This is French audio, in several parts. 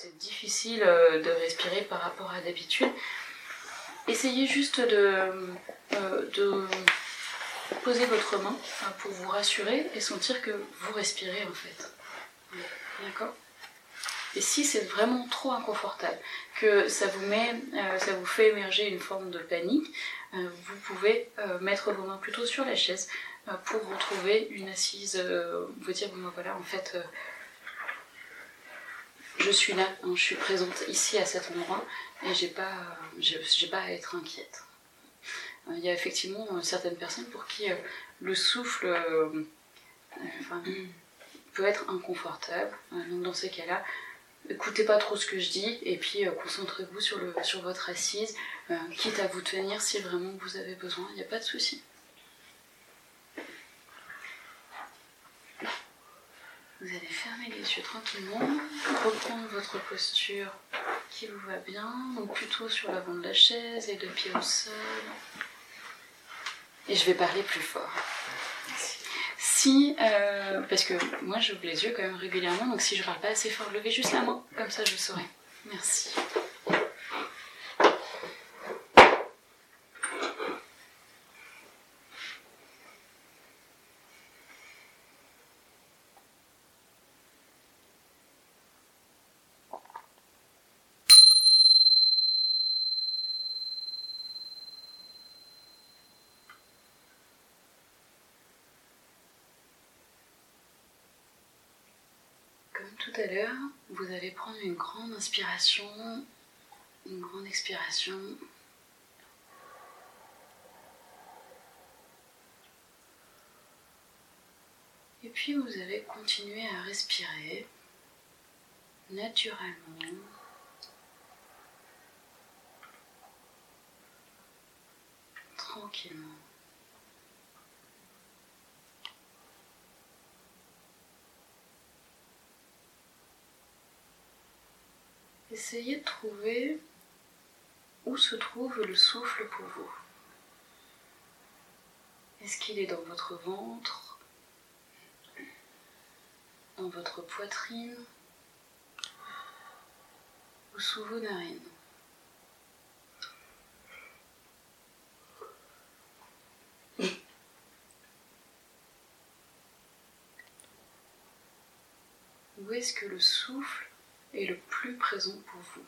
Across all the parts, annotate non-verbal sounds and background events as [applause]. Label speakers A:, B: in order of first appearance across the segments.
A: c'est difficile euh, de respirer par rapport à d'habitude, essayez juste de, euh, poser votre main hein, pour vous rassurer et sentir que vous respirez en fait. D'accord? Et si c'est vraiment trop inconfortable, que ça vous, met, euh, ça vous fait émerger une forme de panique, vous pouvez mettre vos mains plutôt sur la chaise pour retrouver une assise, vous dire, bon ben voilà, en fait, je suis là, hein, je suis présente ici à cet endroit et j'ai pas, j'ai pas à être inquiète. Euh, Il y a effectivement euh, certaines personnes pour qui euh, le souffle peut être inconfortable. Donc dans ces cas-là, écoutez pas trop ce que je dis et puis concentrez-vous sur, le, sur votre assise, quitte à vous tenir si vraiment vous avez besoin, il n'y a pas de souci. Vous allez fermer les yeux tranquillement, reprendre votre posture qui vous va bien, donc plutôt sur l'avant de la chaise, les deux pieds au sol. Et je vais parler plus fort. Si, euh, parce que moi j'ouvre les yeux quand même régulièrement, donc si je parle pas assez fort, levez juste la main, comme ça je saurai. Merci. Comme tout à l'heure, vous allez prendre une grande inspiration, une grande expiration. Et puis vous allez continuer à respirer naturellement. Tranquillement. Essayez de trouver où se trouve le souffle pour vous. Est-ce qu'il est dans votre ventre Dans votre poitrine Ou sous vos narines? Où est-ce que le souffle est le plus présent pour vous.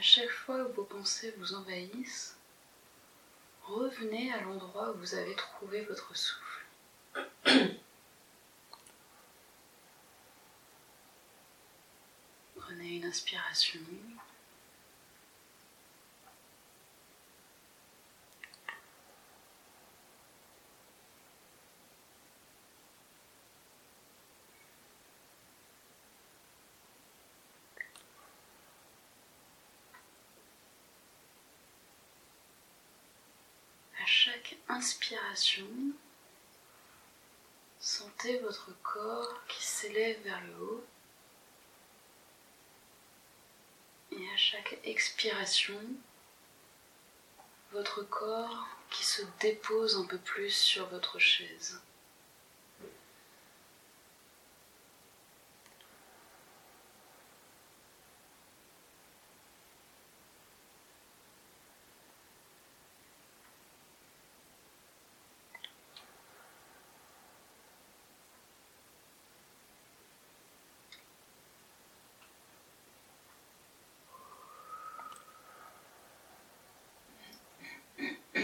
A: À chaque fois que vos pensées vous envahissent, revenez à l'endroit où vous avez trouvé votre souffle. [clears throat] Prenez une inspiration. À chaque inspiration, sentez votre corps qui s'élève vers le haut. Et à chaque expiration, votre corps qui se dépose un peu plus sur votre chaise.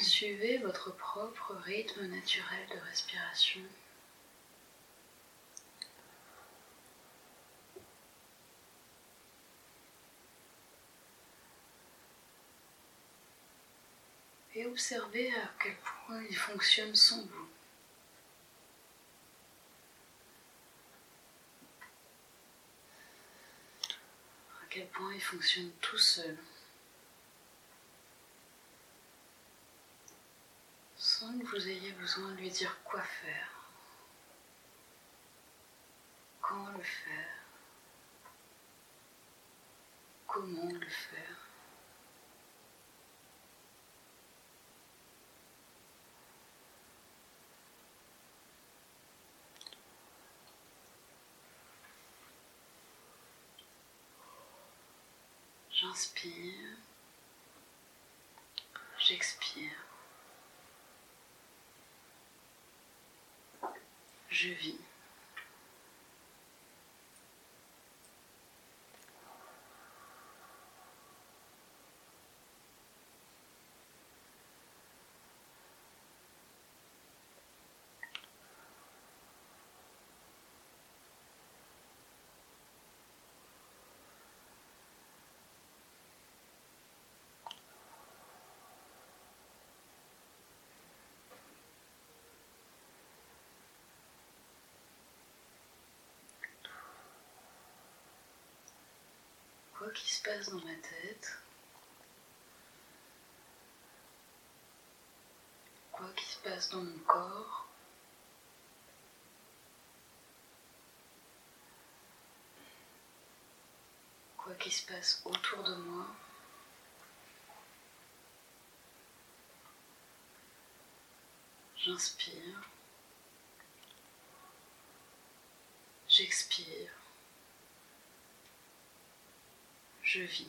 A: Suivez votre propre rythme naturel de respiration. Et observez à quel point il fonctionne sans vous. À quel point il fonctionne tout seul. Vous ayez besoin de lui dire quoi faire, quand le faire, comment le faire. J'inspire, j'expire, je vis. Quoi qui se passe dans ma tête, quoi qui se passe dans mon corps, quoi qui se passe autour de moi. J'inspire, j'expire. Je vis.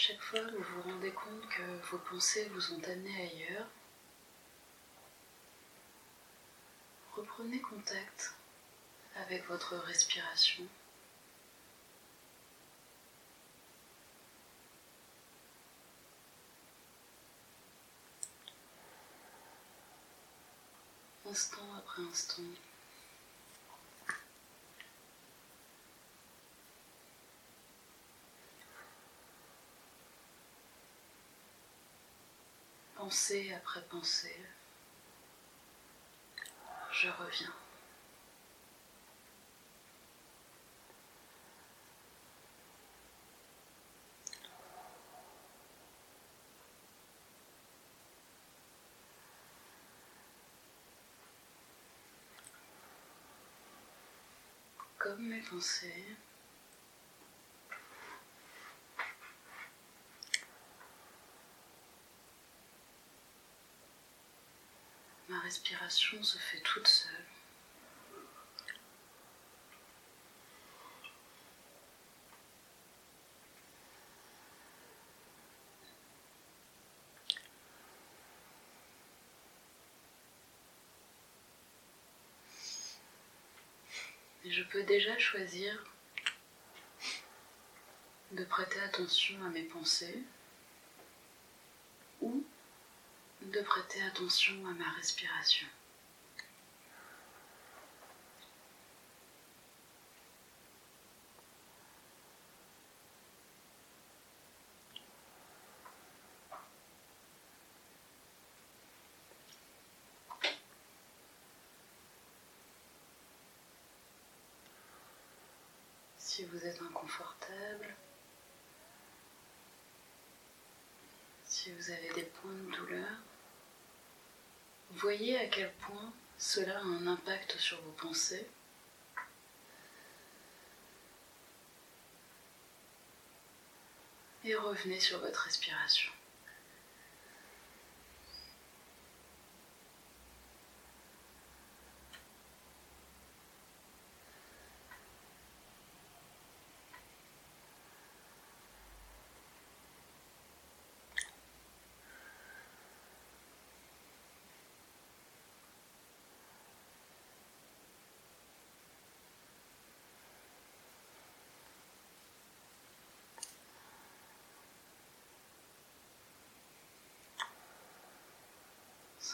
A: Chaque fois vous vous rendez compte que vos pensées vous ont amené ailleurs, reprenez contact avec votre respiration. Instant après instant. Pensée après pensée, je reviens. Comme mes pensées, respiration se fait toute seule. Je peux déjà choisir de prêter attention à mes pensées ou de prêter attention à ma respiration. Si vous êtes inconfortable, si vous avez des points de douleur, Voyez à quel point cela a un impact sur vos pensées. Et revenez sur votre respiration.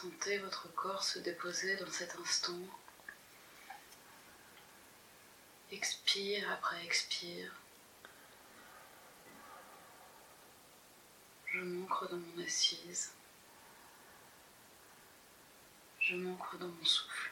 A: Sentez votre corps se déposer dans cet instant. Expire après expire. Je m'ancre dans mon assise. Je m'ancre dans mon souffle.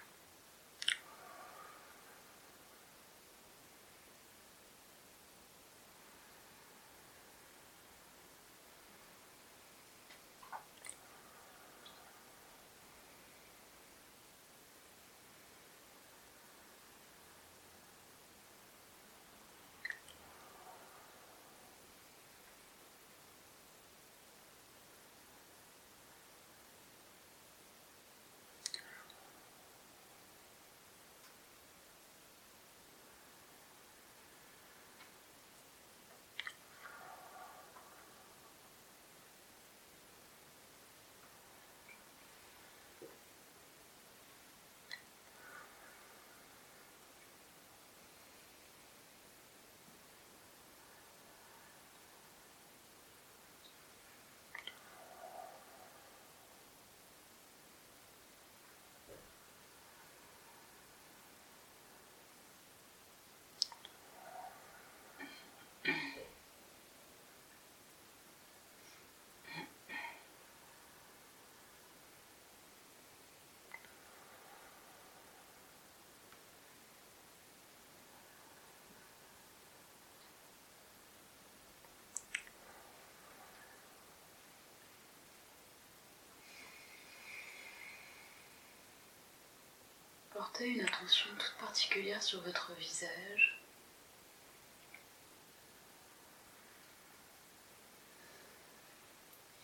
A: Une attention toute particulière sur votre visage.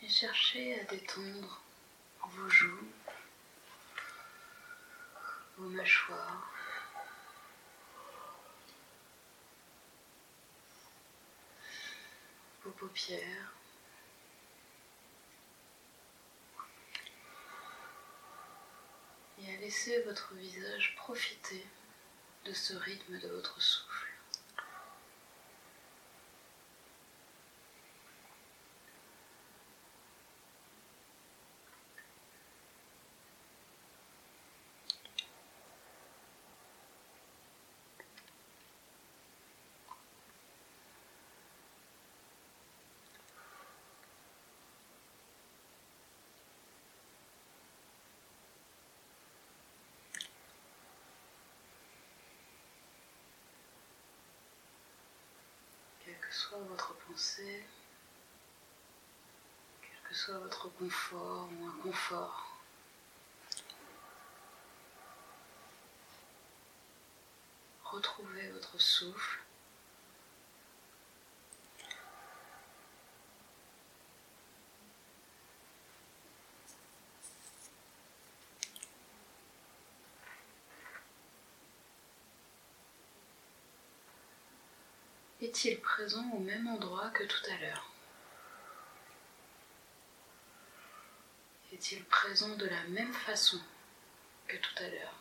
A: Et cherchez à détendre vos joues, vos mâchoires. vos paupières. Laisser votre visage profiter de ce rythme de votre souffle. Que soit votre pensée, quel que soit votre confort ou inconfort. Retrouvez votre souffle. Est-il présent au même endroit que tout à l'heure? Est-il présent de la même façon que tout à l'heure?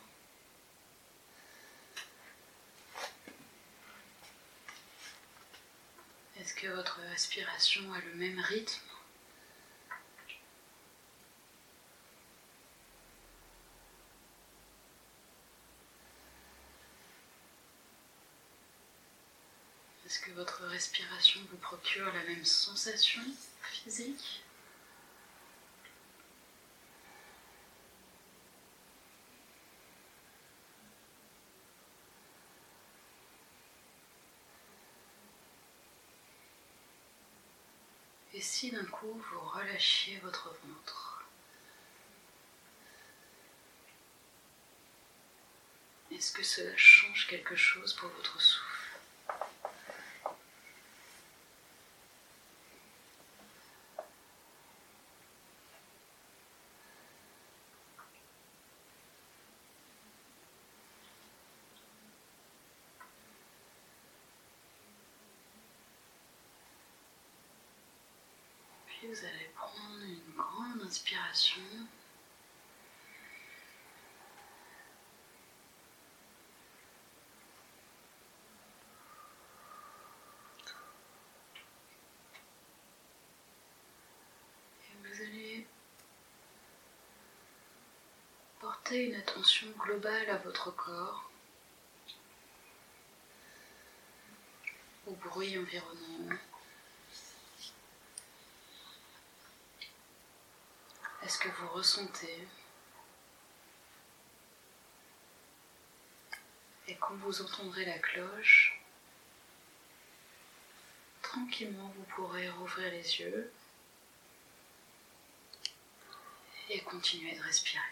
A: Est-ce que votre respiration a le même rythme? Est-ce que votre respiration vous procure la même sensation physique Et si d'un coup vous relâchiez votre ventre? Est-ce que cela change quelque chose pour votre souffle? Vous allez prendre une grande inspiration. Et vous allez Portez une attention globale à votre corps, au bruit environnant. Que vous ressentez Et quand vous entendrez la cloche, tranquillement vous pourrez rouvrir les yeux et continuer de respirer.